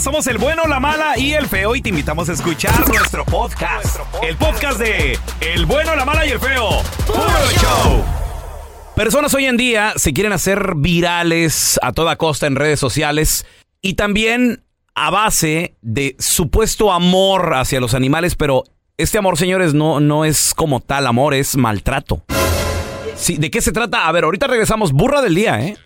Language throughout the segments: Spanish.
Somos el bueno, la mala y el feo y te invitamos a escuchar nuestro podcast. El podcast de El bueno, la mala y el feo. ¡Puro show! Personas hoy en día se quieren hacer virales a toda costa en redes sociales y también a base de supuesto amor hacia los animales, pero este amor, señores, no, no es como tal amor, es maltrato. Sí, ¿De qué se trata? A ver, ahorita regresamos. Burra del día, ¿eh?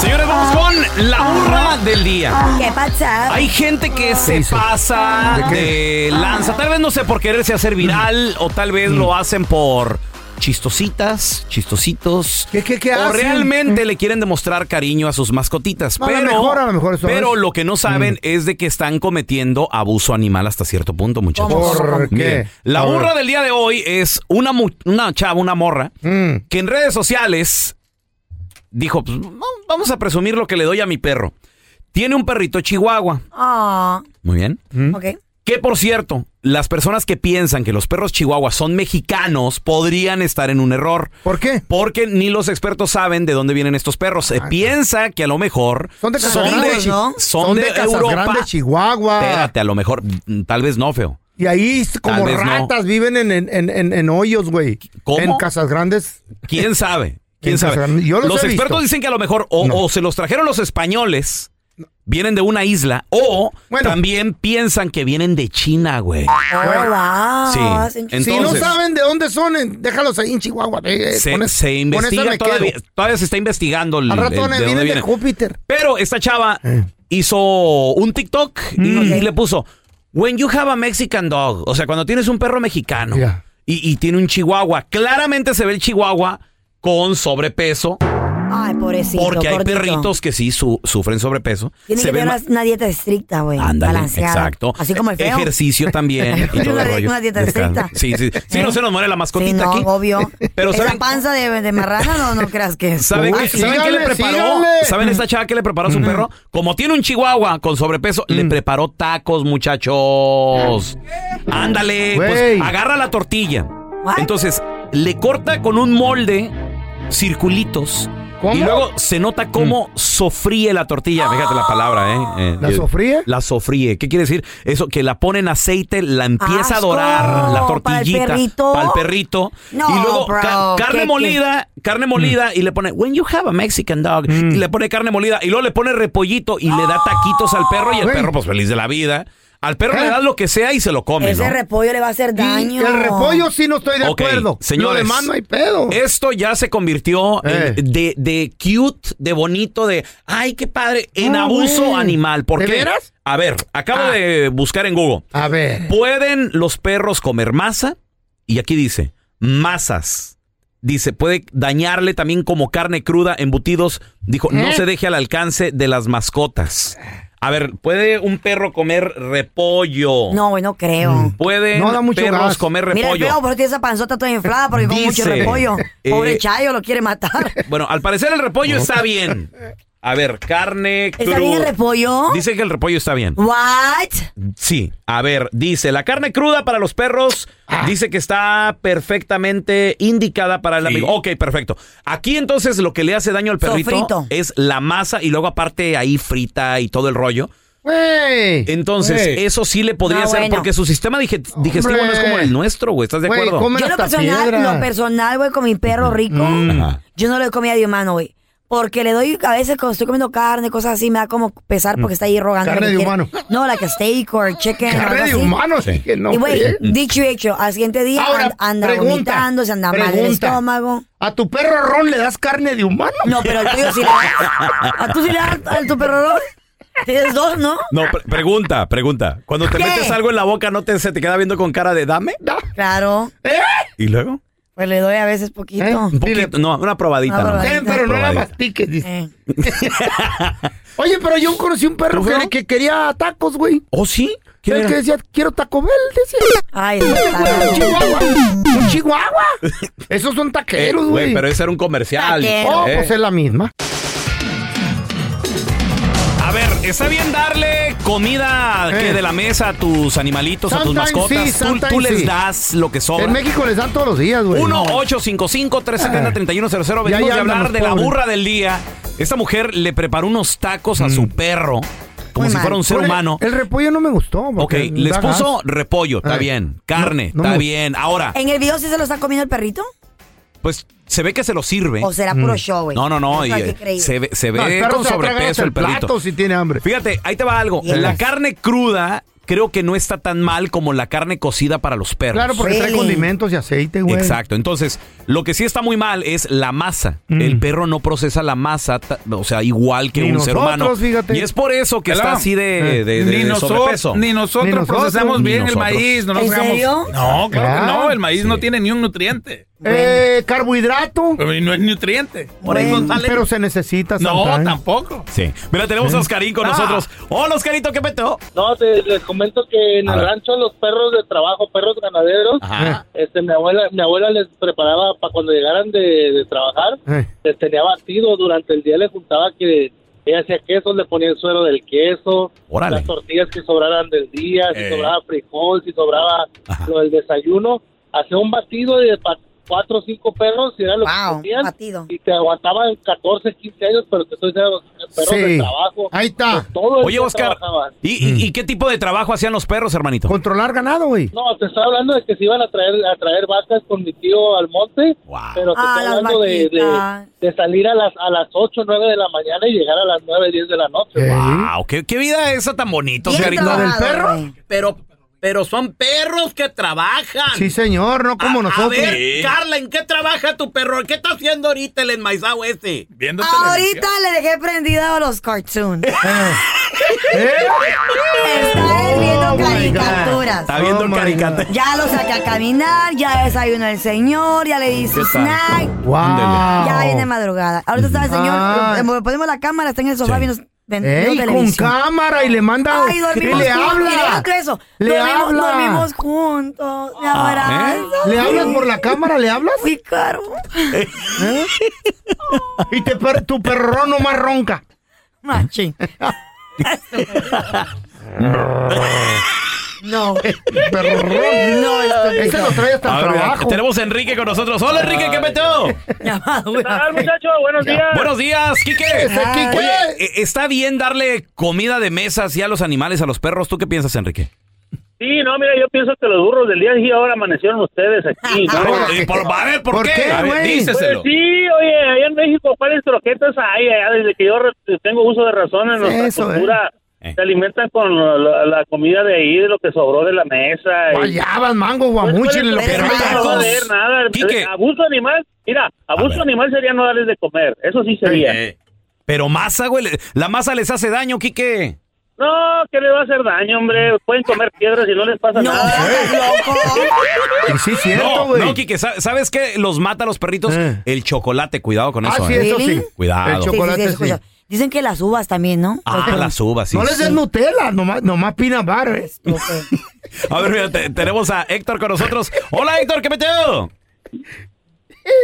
Señores, vamos con la burra del día. ¿Qué pasa? Hay gente que se pasa de, lanza, tal vez no sé por quererse hacer viral o tal vez lo hacen por chistositas, chistositos. ¿Qué, qué, qué o hacen? realmente le quieren demostrar cariño a sus mascotitas. A lo pero mejor, a lo mejor eso pero es. lo que no saben es de que están cometiendo abuso animal hasta cierto punto, muchachos. ¿Por qué? Miren, la A ver. burra del día de hoy es una, mu- una chava, una morra, Mm. que en redes sociales dijo, pues, vamos a presumir lo que le doy a mi perro. Tiene un perrito chihuahua. Ah, Muy bien. ok. Que por cierto, las personas que piensan que los perros chihuahuas son mexicanos podrían estar en un error. ¿Por qué? Porque ni los expertos saben de dónde vienen estos perros. Se piensa que a lo mejor Ah, Son de Casas son Grandes, de, ¿no? son de Casas Europa. Grandes, Chihuahua. Espérate, a lo mejor, tal vez no, feo. Y ahí como vez no. ratas viven en, en, en, en- en hoyos, güey. ¿Cómo? En casas grandes. ¿Quién sabe? Los expertos visto. dicen que a lo mejor o, No. o se los trajeron los españoles, vienen de una isla, o Bueno. también piensan que vienen de China, güey. Oh, wow. Sí. Si no saben de dónde son, en- déjalos ahí en Chihuahua. eh, Se, con es- se investiga todavía, quedo. todavía se está investigando el, Al rato el- van a- de dónde vienen de viene. Júpiter. Pero esta chava Eh. hizo un TikTok y, y le puso When you have a Mexican dog, o sea, cuando tienes un perro mexicano y tiene un chihuahua, claramente se ve el chihuahua con sobrepeso, Ay, pobrecito. porque hay perritos que sí su- sufren sobrepeso. Tiene se que tener ma- una dieta estricta, güey. Ándale, balanceada. exacto. Así como el feo. Ejercicio también. y todo Una el di- rollo. una dieta Descanso. estricta. Sí, sí. Sí, ¿Eh? no se nos muere la Sí, mascotita no, aquí. obvio. Pero Esa ¿saben? panza de, de marrana no, no creas que es. ¿Saben, Uy, qué, sí. ¿saben qué le preparó? síganle. ¿Saben esta chava que le preparó a su perro? Como tiene un chihuahua con sobrepeso, le preparó tacos, muchachos. Ándale, pues agarra la tortilla. What? Entonces, le corta con un molde circulitos. ¿Cómo? Y luego se nota cómo sofríe la tortilla. Fíjate la palabra, ¿eh? Eh, ¿La eh, sofríe? La sofríe. ¿Qué quiere decir? Eso, que la pone en aceite, la empieza a dorar, la ¿Para el tortillita. perrito? Para el perrito. No, y luego bro, ca- carne ¿qué- qué? molida, carne molida, y le pone, when you have a Mexican dog, y le pone carne molida, y luego le pone repollito, y le da taquitos al perro, y el perro, pues feliz de la vida. Al perro ¿Eh? le das lo que sea y se lo come, Ese ¿no? repollo le va a hacer Y daño. el repollo sí no estoy de acuerdo. señores. Lo demás no hay pedo. Esto ya se convirtió Eh. en- de, de cute, de bonito, de ay, qué padre, en No, abuso animal. ¿Por ¿De qué? veras? A ver, acabo Ah. de buscar en Google. A ver. ¿Pueden los perros comer masa? Y aquí dice, masas. Dice, puede dañarle también como carne cruda, embutidos. Dijo, no ¿Eh? se deje al alcance de las mascotas. A ver, ¿puede un perro comer repollo? No, no creo. ¿Pueden No da mucho perros gas. comer Mira el repollo? feo, pero tiene esa panzota toda inflada porque come mucho repollo. eh, Pobre Chayo, lo quiere matar. Bueno, al parecer el repollo está bien. A ver, carne ¿Está cruda. bien el repollo? Dice que el repollo está bien. What? Sí, a ver, dice, la carne cruda para los perros Ah. dice que está perfectamente indicada para el amigo. Ok, perfecto. Aquí entonces lo que le hace daño al perrito Sofrito. es la masa y luego aparte ahí frita y todo el rollo. Güey. Entonces, eso sí le podría No, ser bueno. porque su sistema dige- digestivo no es como el nuestro, güey. ¿Estás de acuerdo? Yo lo personal, piedra. lo personal, güey, con mi perro rico, Ajá. yo no le doy comida de humano, güey. Porque le doy, a veces cuando estoy comiendo carne, cosas así, me da como pesar porque está ahí rogando. Carne que de quiere- humano. No, like a steak or chicken. Carne de humano, sí que no. y güey, dicho y hecho, al siguiente día Ahora, and- anda pregunta, vomitando, se anda mal el pregunta. estómago. ¿A tu perro Ron le das carne de humano? No, pero al tuyo sí le das. ¿A tú sí le das a tu perro? Ron? Tienes dos, ¿no? No, pre- pregunta, pregunta. Cuando te ¿Qué? metes algo en la boca, ¿no te, se te queda viendo con cara de dame? Claro. ¿Y luego? Pues le doy a veces poquito. ¿Eh? Un poquito, no, una probadita. Una. Eh, pero no la mastiques. dice. Eh. Oye, pero yo conocí un perro que, que quería tacos, güey. ¿Oh, sí? ¿Quién El era? que decía, quiero Taco Bell, decía. Ay, Un chihuahua. Un chihuahua. Esos son Eh, taqueros, güey, güey. pero ese era un comercial. Taquero. Oh, Eh. pues es la misma. A ¿está bien darle comida Eh. que de la mesa a tus animalitos, a tus Sometimes mascotas? sí, ¿Tú, tú sometimes les sí. das lo que sobra. En México les dan todos los días, güey. 1-855-370-3100. Ya, Venimos de hablar de la burra del día. Esta mujer le preparó unos tacos a su perro como Muy si mal. fuera un ser el- humano. El repollo no me gustó. Ok, les puso gas. repollo, está bien. Carne, No, no está bien. Ahora, ¿En el video sí se lo está comiendo el perrito? Pues se ve que se lo sirve. ¿O será puro show, güey? No, no, no. Y, eh, se ve, se No, ve el perro con se sobrepeso hasta el perrito. plato si tiene hambre. Fíjate, ahí te va algo. Yes. La carne cruda creo que no está tan mal como la carne cocida para los perros. Claro, porque trae Really? condimentos y aceite, güey. Exacto. Entonces, lo que sí está muy mal es la masa. Mm. El perro no procesa la masa, ta- o sea, igual que Ni un ser nosotros, humano. fíjate. Y es por eso que está así de, Eh, de- de ni, noso- sobrepeso. ni nosotros Ni nosotros, procesamos ni bien el nosotros. maíz. No nos ¿En hagamos- serio? No, claro que no. El maíz sí. no tiene ni un nutriente. Eh, carbohidrato. Pero no es nutriente. Por Bueno, eso sale. Pero se necesita no, sometimes. tampoco. Sí. Mira, tenemos a Oscarín con Ah. nosotros. Hola, Oscarito, ¿qué peteo? No, te- les comento que en A el ver. rancho los perros de trabajo, perros ganaderos, Ajá. este, mi abuela, mi abuela les preparaba para cuando llegaran de, de trabajar, Eh. les tenía batido durante el día, les juntaba que ella hacía queso, le ponía el suero del queso, Órale. las tortillas que sobraran del día, si Eh. sobraba frijol, si sobraba Ajá. lo del desayuno, hacía un batido de cuatro o cinco perros y era lo Wow, que comían, batido. y te aguantaban 14, 15 años, pero te estoy diciendo, perros Sí. de trabajo. Ahí está. pues, todo Oye, Oscar. ¿y, y- y qué tipo de trabajo hacían los perros, hermanito? Controlar ganado, güey. No, te estaba hablando de que se iban a traer a traer vacas con mi tío al monte, Wow. pero te Ah, estoy las hablando de, de, salir a las a las 8 9 de la mañana y llegar a las 9 10 de la noche. Eh. Wow, ¿qué, qué vida esa tan bonita. ¿La del perro? Pero, pero son perros que trabajan. Sí, señor, no como a, nosotros. A ver, Sí. Carla, ¿en qué trabaja tu perro? ¿Qué está haciendo ahorita el enmaizado ese? Viendo Ahorita le dejé prendido los cartoons. ¿Eh? Está él viendo Oh, God. caricaturas. Está viendo Oh, my caricata. Ya lo saqué a caminar, ya desayunó el señor, ya le di su ¿Qué tal? snack. Wow. Ya viene madrugada. Ahorita está el señor, Ah. lo- le ponemos la cámara, está en el sofá Sí. viendo, viendo Ey, con cámara y le manda. Ay, y le juntos. Habla. eso. Le dormimos, habla. dormimos juntos. Me abraza. ¿Le hablas por la cámara? ¿Le hablas? Muy caro. ¿Eh? Y te per- tu perro no más ronca. Machín. no. Perro No, esto Ese lo trae hasta el ver, trabajo. tenemos a Enrique con nosotros. Hola, Enrique, ¿qué peteo? Llamado, güey. muchachos? Buenos días. Buenos días, Quique. Oye, eh, ¿está bien darle comida de mesa así a los animales, a los perros? ¿Tú qué piensas, Enrique? Sí, no, mira, yo pienso que los burros del día y ahora amanecieron ustedes aquí, ¿no? Ah, Eh, por- a ver, ¿por, ¿Por qué? qué, A ver, güey? Pues sí, oye, allá en México, ¿cuáles croquetas hay? Allá desde que yo tengo uso de razón en nuestra Eso, cultura, eh. Se alimentan con la, la comida de ahí, de lo que sobró de la mesa. y- Guayabas, mango, guamuchil, lo que no, no joder, nada. Quique. Abuso animal, mira, abuso animal sería no darles de comer, eso sí sería. Eh, Pero masa, güey. La masa les hace daño, Quique. No, ¿qué le va a hacer daño, hombre? Pueden comer piedras y no les pasa No, nada. loco. Sí, cierto, No, güey. no, Quique, ¿sa- ¿sabes qué los mata a los perritos? Eh. El chocolate, cuidado con Ah, eso. sí, eh. eso sí. Cuidado. El Sí, Sí, sí, chocolate, sí, sí. Dicen que las uvas también, ¿no? Ah, las uvas, sí. No les des Nutella, nomás, nomás peanut butter. eh. A ver, mira, te- tenemos a Héctor con nosotros. Hola, Héctor, ¿qué meteo?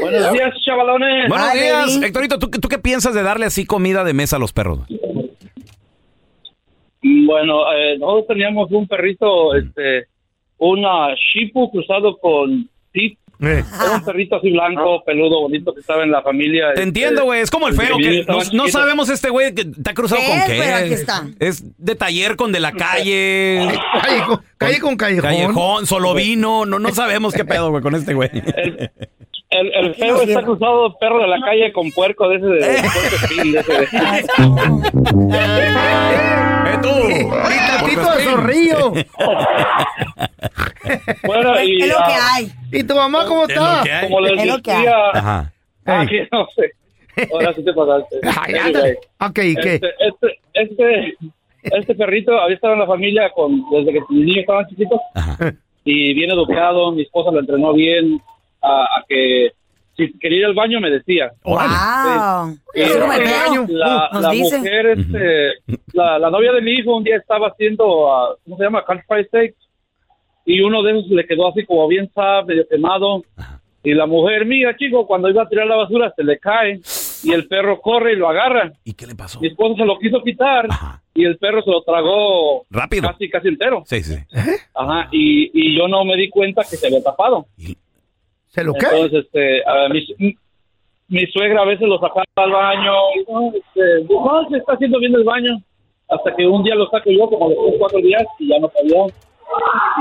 Buenos días, chavalones. Buenos días. baby. Héctorito, ¿tú, ¿tú qué piensas de darle así comida de mesa a los perros? Bueno, eh, nosotros teníamos un perrito, este, una Shipu cruzado con Pit. Eh. Era un perrito así blanco, peludo, bonito que estaba en la familia. Te este, entiendo, güey. Es como el feo, que no, sabemos este güey que está cruzado ¿Qué con es? qué. Pero aquí está. Es de taller con de la calle. Calle con, calle con callejón. Callejón, solo vino. No, no sabemos qué pedo, güey, con este güey. El, el, el feo está cruzado perro de la calle con puerco de ese de, de puerco de ese de- ¡Eh, tú! Y tantito de zorrillo. Bueno, y Es lo que ah, hay. ¿Y tu mamá cómo Es lo está? que hay. como les Es lo que hay. decía, Ajá. ah, que no sé. Ahora sí te pasaste. Ay, Anyway, anda. Ok, ¿y qué? Este, este, este, este perrito había estado en la familia con, desde que mis niños estaban chiquitos y bien educado, mi esposa lo entrenó bien a, a que si quería ir al baño me decía. Wow. Y, Eso eh, feo. la, la mujer, este, la, la novia de mi hijo un día estaba haciendo, ah, ¿cómo se llama? Country fried steak. Y uno de esos le quedó así como bien sab, medio quemado. Y la mujer, mira, chico, cuando iba a tirar la basura se le cae. Y el perro corre y lo agarra. ¿Y qué le pasó? Mi esposo se lo quiso quitar. Y el perro se lo tragó Rápido. casi, casi entero. Sí, sí. Ajá. Y, y yo no me di cuenta que se había tapado. ¿Se lo qué? Entonces, este, a mi, mi suegra a veces lo sacaba al baño. No, este, no, se está haciendo bien el baño. Hasta que un día lo saco yo, como después de cuatro días, y ya no sabía.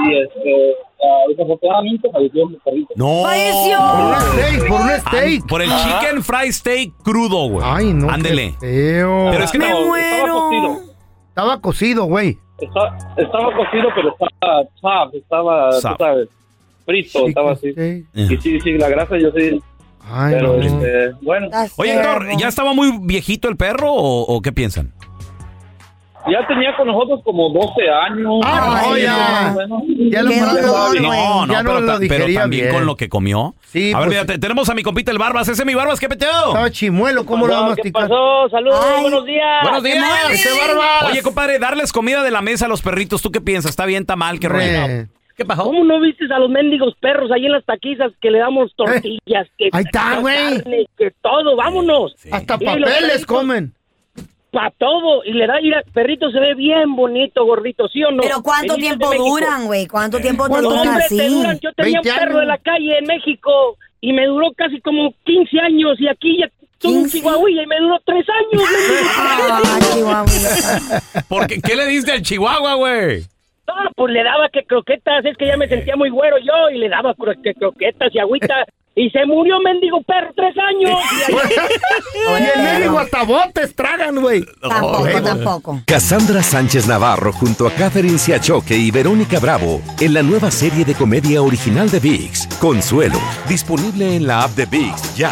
Y este, ah, desafortunadamente falleció mi perrito. No. ¡Falleció! Por un steak, por un steak. por el chicken fried steak crudo, güey. Ay, no. Ándele. Pero es que ¡Me no- Estaba muero! cocido. Estaba cocido, güey. Estaba, estaba cocido, pero estaba estaba, tú Sab. sabes, frito, estaba así. steak. Y sí, sí, la grasa yo sí. Ay, Pero, no. este, bueno, Oye. Héctor, ¿ya estaba muy viejito el perro o, o qué piensan? ya tenía con nosotros como 12 años. Ah, no, ya. no. Bueno, Ya lo. No, no, Ya no pero, lo ta- pero digería también bien. con lo que comió. Sí, a ver, pues- mira, te- tenemos a mi compita el Barbas. Ese es mi Barbas, ¿qué peteo? Estaba chimuelo, ¿cómo lo va a ¿Qué pasó? Saludos, Ay. buenos días. Buenos días. ¡Ese Barbas! Oye, compadre, darles comida de la mesa a los perritos, ¿tú qué piensas? ¿Está bien, está mal? ¿Qué rollo? ¿Qué pasó? ¿Cómo no viste a los mendigos perros ahí en las taquizas que le damos tortillas? Que Ahí está, güey. carne, Que todo, vámonos. Hasta Y los papeles perritos- comen. Pa' todo. Y le da, mira, perrito se ve bien bonito, gordito, ¿sí o no? Pero ¿cuánto de tiempo duran, güey? ¿Cuánto tiempo duran hombre, te así? duran. Yo tenía un 20 perro de años. la calle en México y me duró casi como 15 años y aquí ya tuve un 15. chihuahua y me duró 3 años. Ah, Chihuahua. ¿Por qué, ¿Qué le diste al Chihuahua, güey? No, pues le daba que croquetas, es que ya me sentía muy güero yo y le daba cro- que croquetas y agüita y se murió mendigo perro tres años. Y el médico hasta botes tragan, güey. Tampoco, tampoco. Cassandra Sánchez Navarro junto a Catherine Siachoque y Verónica Bravo en la nueva serie de comedia original de VIX, Consuelo, disponible en la app de VIX ya.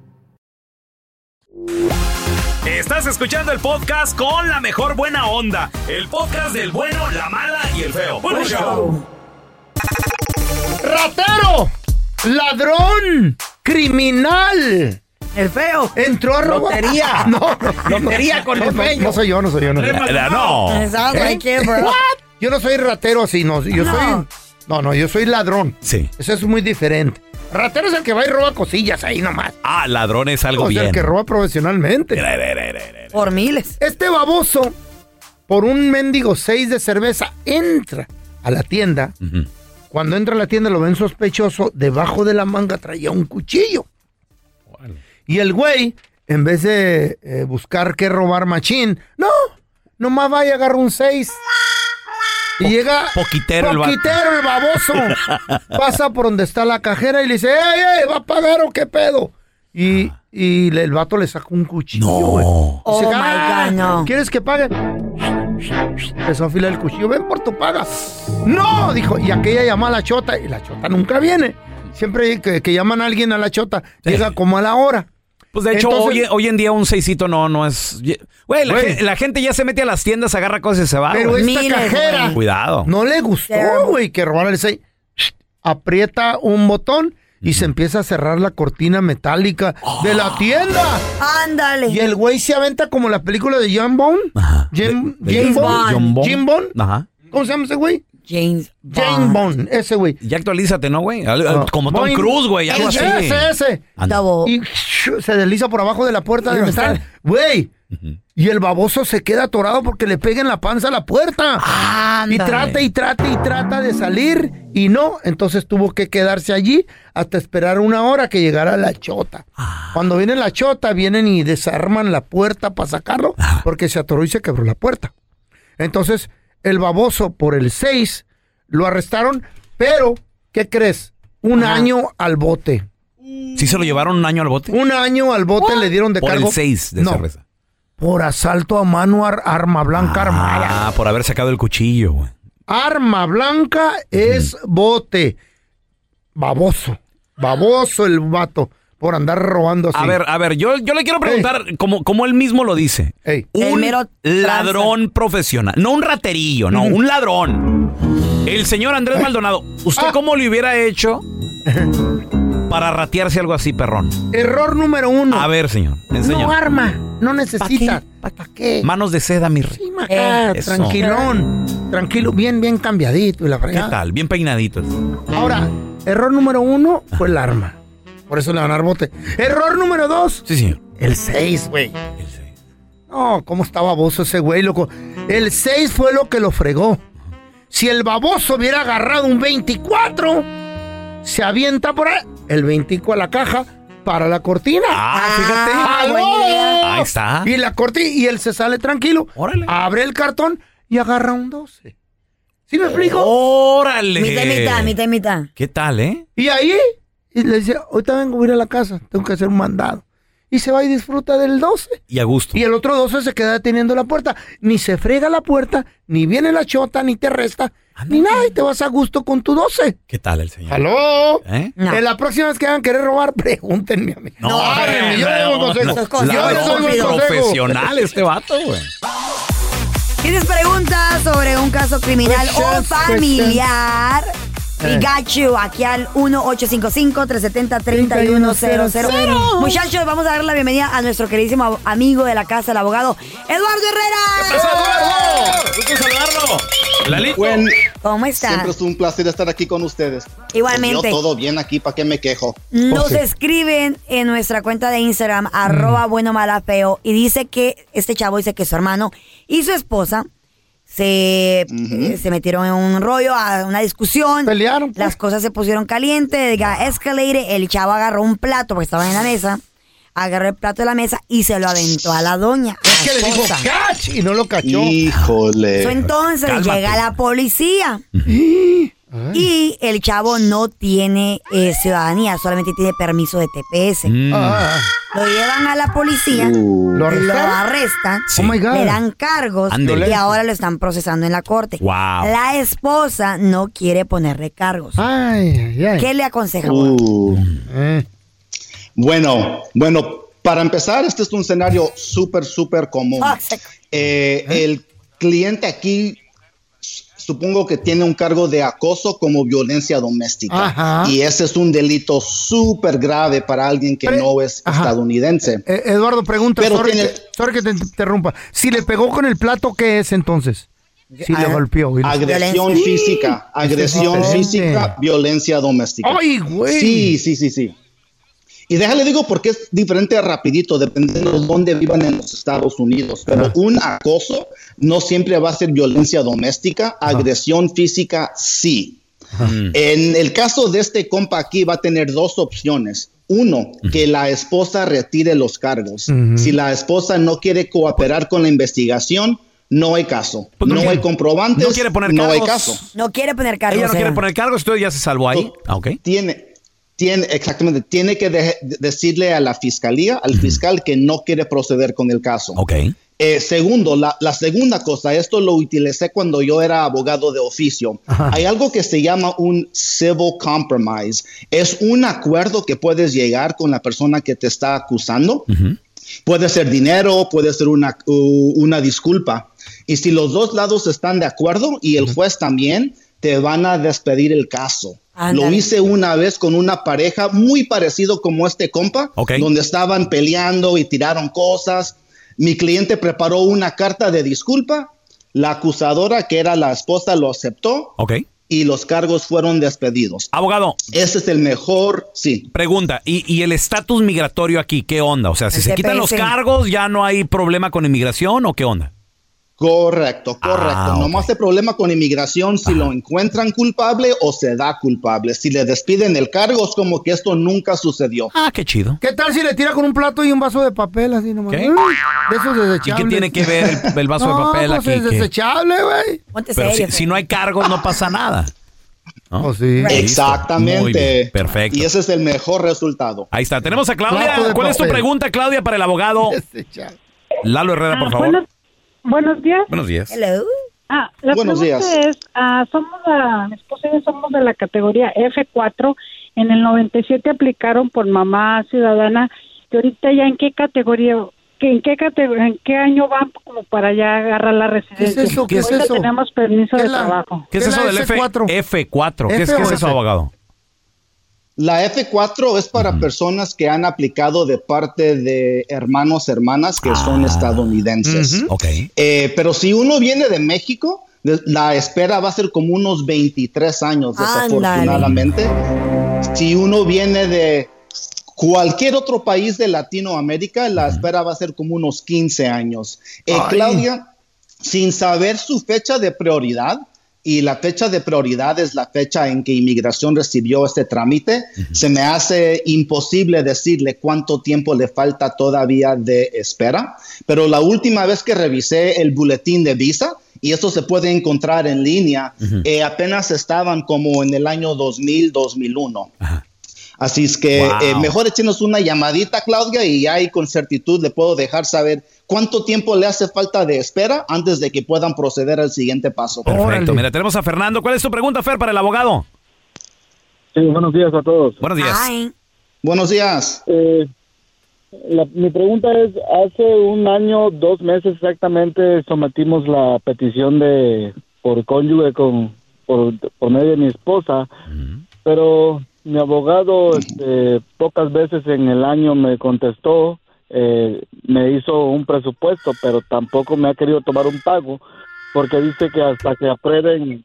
Estás escuchando el podcast con la mejor buena onda. El podcast del bueno, la mala y el feo. Show. ¡Ratero! ¡Ladrón! ¡Criminal! El feo. Entró a robar. Lotería. No, no, Lotería con no, el no, feño. no soy yo, no soy yo. No, soy yo. No. Sounds ¿Eh? like it, bro. Yo no soy ratero así, no. Yo No. soy. No, no, yo soy ladrón. Sí. Eso es muy diferente. Ratero es el que va y roba cosillas ahí nomás. Ah, ladrón es algo O sea, bien. el que roba profesionalmente. Por miles. Este baboso, por un mendigo 6 de cerveza, entra a la tienda. Cuando entra a la tienda lo ven sospechoso. Debajo de la manga traía un cuchillo. Y el güey, en vez de eh, buscar qué robar machín, no, nomás va y agarra un 6. Y llega poquitero el vato. poquitero el baboso. Pasa por donde está la cajera y le dice, ¡Ey, ey! ¿Va a pagar o qué pedo? Y, y le- el vato le saca un cuchillo. No. Oh, Dice, my "Ah, God, no. ¿Quieres que pague? Empezó a afilar el cuchillo. Ven por tu paga. No, dijo. Y aquella llama a la chota. Y la chota nunca viene. Siempre que, que llaman a alguien a la chota, llega como a la hora. Pues de hecho, Entonces- hoy, hoy en día un seisito no, no es. Güey, la, Güey. gen- la gente ya se mete a las tiendas, agarra cosas y se va. Pero güey. esta Miles, cajera güey. Cuidado. no le gustó, güey, que robara el 6. Aprieta un botón y se empieza a cerrar la cortina metálica de la tienda. Ándale. Y el güey se aventa como la película de John Bone. Ajá. Jim, De- de- Jim James Bone. Bond. Bond. Jim Bond. Ajá. ¿Cómo se llama ese güey? James Bond. Bond, ese güey. Ya actualízate, ¿no, güey? No. Como Tom Boing. Cruise, güey, algo así. Ese, ese. Double. Y se desliza por abajo de la puerta de está. Güey. Y el baboso se queda atorado porque le pega en la panza a la puerta. Y Ándale. trata y trata y trata de salir. Y no. Entonces tuvo que quedarse allí hasta esperar una hora que llegara la chota. Cuando viene la chota, vienen y desarman la puerta para sacarlo porque se atoró y se quebró la puerta. Entonces, el baboso por el 6 lo arrestaron, pero, ¿qué crees? Un Ajá. año al bote. ¿Sí se lo llevaron un año al bote? Un año al bote le dieron de Por cargo. el 6 de no, cerveza. por asalto a mano ar- arma blanca armada. Ah, por haber sacado el cuchillo, güey. Arma blanca es bote. Baboso. Baboso el vato por andar robando así. A ver, a ver, yo, yo le quiero preguntar, como, como él mismo lo dice. Ey. Un mero ladrón profesional. No un raterillo, no, un ladrón. El señor Andrés Maldonado, ¿usted Ah. cómo le hubiera hecho para ratearse algo así, perrón? Error número uno. A ver, señor, enseña. no arma. No necesitas. ¿Para qué? Manos de seda, mi rey. Sí, Eh, tranquilón. Tranquilo, bien, bien cambiadito y la ¿Qué tal? Bien peinaditos. Ahora, error número uno fue el arma. Por eso le van a dar bote. Error número dos, Sí, señor. el 6, güey. El seis. No, cómo está baboso ese güey, loco. El 6 fue lo que lo fregó. Si el baboso hubiera agarrado un 24, se avienta por ahí. El 25 a la caja para la cortina. Ah, fíjate. Ah. Ahí está. Y la cortina y él se sale tranquilo. Órale. Abre el cartón y agarra un 12. ¿Sí me explico? Órale. Mitad, mitad, mitad, y mitad. ¿Qué tal, eh? Y ahí y le dice, ahorita vengo voy a ir a la casa, tengo que hacer un mandado. Y se va y disfruta del 12. Y a gusto. Y el otro 12 se queda deteniendo la puerta. Ni se frega la puerta, ni viene la chota, ni te resta, ni nada. Y te vas a gusto con tu 12. ¿Qué tal el señor? ¡Aló! ¿Eh? No. En la próxima vez que hagan querer robar, pregúntenme a mí. No, yo no, no. Yo le doy Ladrón un consejo. profesional este vato, güey. ¿Tienes preguntas sobre un caso criminal o Questions, Pikachu, aquí al 1-855-370-3100. Muchachos, vamos a dar la bienvenida a nuestro queridísimo amigo de la casa, el abogado Eduardo Herrera. Gusto saludarlo. Lalito. Buen, ¿Cómo está? siempre es un placer estar aquí con ustedes. Igualmente. Pues yo todo bien aquí, ¿para qué me quejo? Nos escriben en nuestra cuenta de Instagram, arroba bueno mala feo, y dice que este chavo dice que su hermano y su esposa se, eh, se metieron en un rollo, a una discusión. Pelearon, pues. Las cosas se pusieron calientes, got escalated, el chavo agarró un plato porque estaban en la mesa, agarró el plato de la mesa y se lo aventó a la doña. Es que le dijo. ¡catch! Y no lo cachó. Híjole. So, entonces Cálmate. llega la policía. Y el chavo no tiene eh, ciudadanía, solamente tiene permiso de TPS. Mm. Ah, Lo llevan a la policía, Uh, ¿Lo arrestan, Oh le dan cargos y ahora lo están procesando en la corte. Wow. La esposa no quiere ponerle cargos. Ay, ay, ay. ¿Qué le aconseja? uh. Eh. Bueno, bueno, para empezar, este es un escenario súper, súper común. Eh, El cliente aquí supongo que tiene un cargo de acoso como violencia doméstica. Ajá. Y ese es un delito súper grave para alguien que Pre- no es Ajá. estadounidense. Eh, Eduardo pregunta, Pero sorry, tiene- que, sorry que te interrumpa. Si le pegó con el plato, ¿qué es entonces? Si le golpeó. y Agresión Violencia. física, agresión diferente. física, violencia doméstica. ¡Ay, güey! Sí, sí, sí, sí. Y déjale digo porque es diferente rapidito, dependiendo de dónde vivan en los Estados Unidos. Pero un acoso no siempre va a ser violencia doméstica, agresión física sí. En el caso de este compa aquí va a tener dos opciones. Uno, que la esposa retire los cargos. Si la esposa no quiere cooperar con la investigación, no hay caso. Pues no no quiere- hay comprobantes, no quiere poner no hay cargos. caso. No quiere poner cargos. Ella no quiere Eva. poner cargos, entonces ya se salvó ahí. Ah, ok. tiene, tiene, exactamente, tiene que de- de- decirle a la fiscalía, al fiscal que no quiere proceder con el caso. Ok. Eh, segundo, la, la segunda cosa, esto lo utilicé cuando yo era abogado de oficio. Hay algo que se llama un civil compromise. Es un acuerdo que puedes llegar con la persona que te está acusando. Puede ser dinero, puede ser una, u- una disculpa. Y si los dos lados están de acuerdo y el juez también, te van a despedir el caso. Lo hice una vez con una pareja muy parecido como este compa, donde estaban peleando y tiraron cosas. Mi cliente preparó una carta de disculpa. La acusadora, que era la esposa, lo aceptó y los cargos fueron despedidos. Abogado, Ese es el mejor, sí. pregunta, ¿y, y el estatus migratorio aquí qué onda? O sea, si se quitan los cargos, ¿ya no hay problema con inmigración o qué onda? Correcto, correcto. Ah, Nomás el problema con inmigración, si lo encuentran culpable o se da culpable. Si le despiden el cargo, es como que esto nunca sucedió. Ah, qué chido. ¿Qué tal si le tira con un plato y un vaso de papel así nomás? ¿Qué? De esos ¿Y desechables. qué tiene que ver el, el vaso de papel pues aquí? es desechable, güey. Ponte Pero si, si no hay cargos, no pasa nada. ¿no? Oh, sí. Exactamente. perfecto. Y ese es el mejor resultado. Ahí está. Tenemos a Claudia. ¿Cuál es tu pregunta, Claudia, para el abogado Desechable. Lalo Herrera, por Ah, favor? Buenos, días. Buenos días. Hello. Ah, la Buenos pregunta días. es, ah, somos la, mi esposa y yo somos de la categoría F4. En el 97 aplicaron por mamá ciudadana. Y ahorita ya en qué categoría, que en qué categoría, en qué año van como para ya agarrar la residencia. eso? ¿Qué es Ahorita eso? tenemos permiso ¿Qué de es la- trabajo. ¿Qué es ¿Qué es eso del F F4? F4? ¿Qué es, F qué es o eso, F? abogado? La F4 es para personas que han aplicado de parte de hermanos, hermanas que son estadounidenses. Ok. Eh, pero si uno viene de México, la espera va a ser como unos 23 años, desafortunadamente. Si uno viene de cualquier otro país de Latinoamérica, la espera va a ser como unos 15 años. Eh. Claudia, sin saber su fecha de prioridad, y la fecha de prioridad es la fecha en que inmigración recibió este trámite, se me hace imposible decirle cuánto tiempo le falta todavía de espera, pero la última vez que revisé el boletín de visa, y esto se puede encontrar en línea, eh, apenas estaban como en el año 2000, 2001. Así es que Wow. eh, mejor échenos una llamadita, Claudia, y ahí con certitud le puedo dejar saber cuánto tiempo le hace falta de espera antes de que puedan proceder al siguiente paso. Perfecto. Órale. Mira, tenemos a Fernando. ¿Cuál es tu pregunta, Fer, para el abogado? Sí, buenos días a todos. Buenos días. Buenos días. Eh, la- mi pregunta es, hace un año, dos meses exactamente, sometimos la petición de por cónyuge con por, por medio de mi esposa, pero mi abogado este, pocas veces en el año me contestó, eh, me hizo un presupuesto, pero tampoco me ha querido tomar un pago, porque dice que hasta que aprueben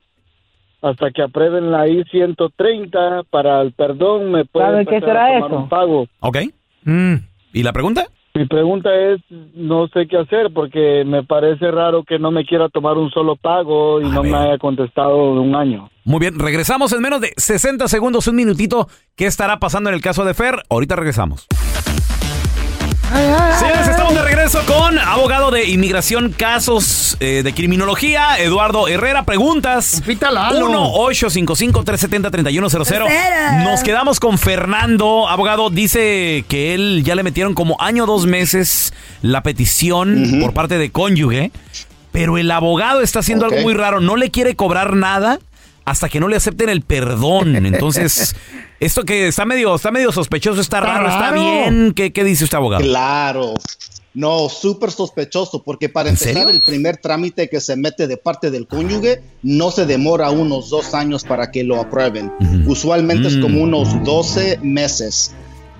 hasta que aprueben la I-130 para el perdón me pueden ¿Sabe qué empezar a será tomar eso? un pago. Ok. Mm. ¿Y la pregunta? Mi pregunta es, no sé qué hacer porque me parece raro que no me quiera tomar un solo pago y A no ver. me haya contestado de un año. Muy bien, regresamos en menos de 60 segundos, un minutito. ¿Qué estará pasando en el caso de Fer? Ahorita regresamos. Señores, estamos de regreso con abogado de inmigración, casos eh, de criminología, Eduardo Herrera. Preguntas. Pita Lalo. 1-855-370-3100. Herrera. Nos quedamos con Fernando. Abogado, dice que él ya le metieron como año dos meses la petición por parte de cónyuge, pero el abogado está haciendo algo muy raro. No le quiere cobrar nada hasta que no le acepten el perdón. Entonces, esto que está medio, está medio sospechoso, está, Está raro, está bien. ¿Qué, qué dice usted, abogado? Claro. No, súper sospechoso, porque para ¿En empezar serio? el primer trámite que se mete de parte del cónyuge no se demora unos dos años para que lo aprueben. Usualmente es Mm. como unos 12 meses.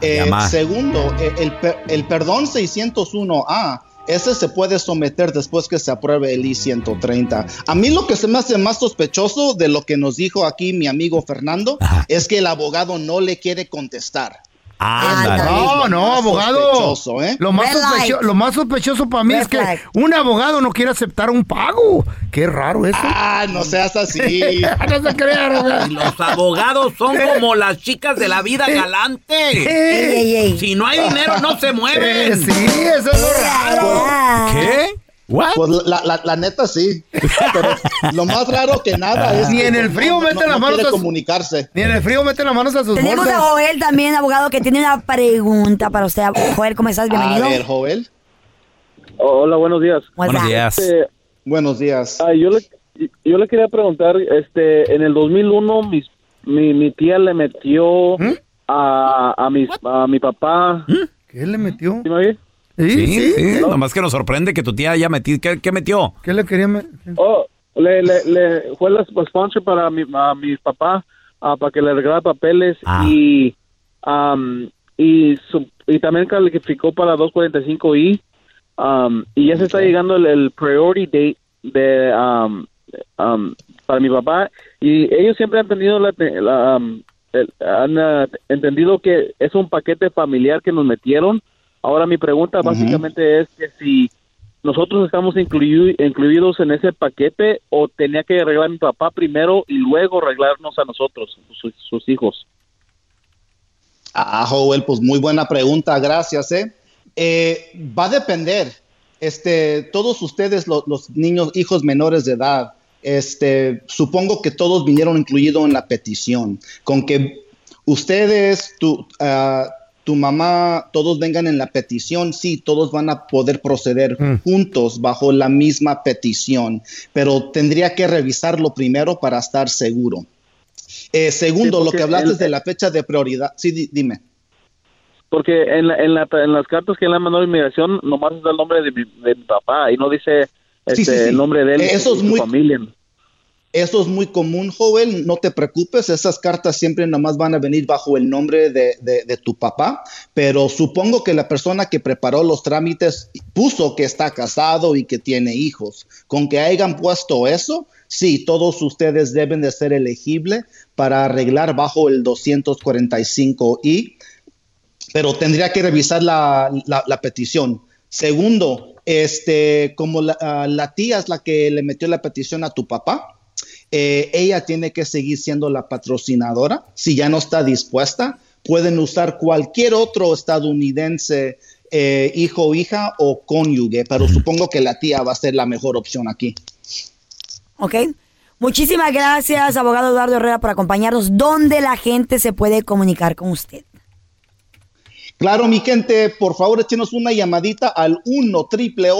Eh, segundo, eh, el, el perdón 601A, ese se puede someter después que se apruebe el I-130. A mí lo que se me hace más sospechoso de lo que nos dijo aquí mi amigo Fernando Ajá. es que el abogado no le quiere contestar. Ándale. No, no, abogado. ¿eh? Lo, más Red sospecho- light. lo más sospechoso para mí Red es que un abogado no quiere aceptar un pago. Qué raro eso. Ah, no seas así. no se crea, abogado. Los abogados son como las chicas de la vida galante. Ey, ey, ey. Si no hay dinero, no se Eh, mueven. sí, eso es lo raro. Ah. ¿Qué? ¿What? Pues la, la, la neta sí. Pero lo más raro que nada es. Ni que en el frío no- mete no- las no manos a comunicarse. Ni en el frío mete las manos a sus Tenemos bolsas. a Joel también, abogado, que tiene una pregunta para usted. Joel, ¿cómo estás? A Bienvenido. ver, Joel. Hola, buenos días. Buenos días. Este, Buenos días. ah, yo, le, yo le quería preguntar, este, en el 2001 mis, mi, mi tía le metió ¿Mm? a, a, mis, a mi papá. ¿Qué le metió? ¿Sí me oye? Sí, Sí, sí. sí. Nomás que nos sorprende que tu tía haya metido. ¿Qué, qué metió? ¿Qué le quería meter? Oh, le, le, le fue la sponsor para mi, a mi papá ah, para que le regalara papeles Ah. y am, y su- y también calificó para 245i am, y ya se está llegando el, el priority date de am, am, para mi papá y ellos siempre han tenido la, te- la, el- han ah, entendido que es un paquete familiar que nos metieron ahora mi pregunta básicamente es que si nosotros estamos incluido- incluidos en ese paquete o tenía que arreglar mi papá primero y luego arreglarnos a nosotros, sus, sus hijos. Ah, Joel, pues muy buena pregunta, gracias, ¿eh? Eh, va a depender. Este, todos ustedes, lo- los niños, hijos menores de edad, este, supongo que todos vinieron incluidos en la petición. Con que ustedes, tu, ah, tu mamá, todos vengan en la petición, sí, todos van a poder proceder juntos bajo la misma petición, pero tendría que revisarlo primero para estar seguro. Eh, segundo, Sí, lo que hablaste el- de la fecha de prioridad, sí, di- dime. Porque en, la- en, la- en las cartas que le han mandado a inmigración nomás está el nombre de mi, de mi papá y no dice este, Sí, sí, sí. el nombre de él Eh, eso y es su muy- familia. Eso es muy común, Joel, no te preocupes, esas cartas siempre nomás van a venir bajo el nombre de, de- tu papá, pero supongo que la persona que preparó los trámites puso que está casado y que tiene hijos. Con que hayan puesto eso, sí, todos ustedes deben de ser elegibles para arreglar bajo el 245I, pero tendría que revisar la, la- petición. Segundo, este, como la tía es la que le metió la petición a tu papá, eh, ella tiene que seguir siendo la patrocinadora. Si ya no está dispuesta, pueden usar cualquier otro estadounidense, eh, hijo o hija o cónyuge, pero supongo que la tía va a ser la mejor opción aquí. ¿Ok? Muchísimas gracias, abogado Eduardo Herrera, por acompañarnos. ¿Dónde la gente se puede comunicar con usted? Claro, mi gente, por favor, échenos una llamadita al 1 triple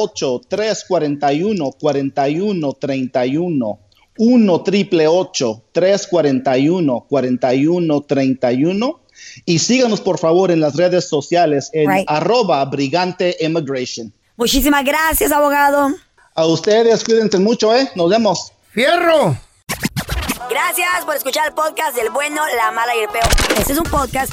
341 4131 1 triple 341 4131 y síganos por favor en las redes sociales en Right. arroba brigante immigration. Muchísimas gracias, abogado. A ustedes, cuídense mucho, ¿eh? Nos vemos. ¡Fierro! Gracias por escuchar el podcast del bueno, la mala y el peor. Este es un podcast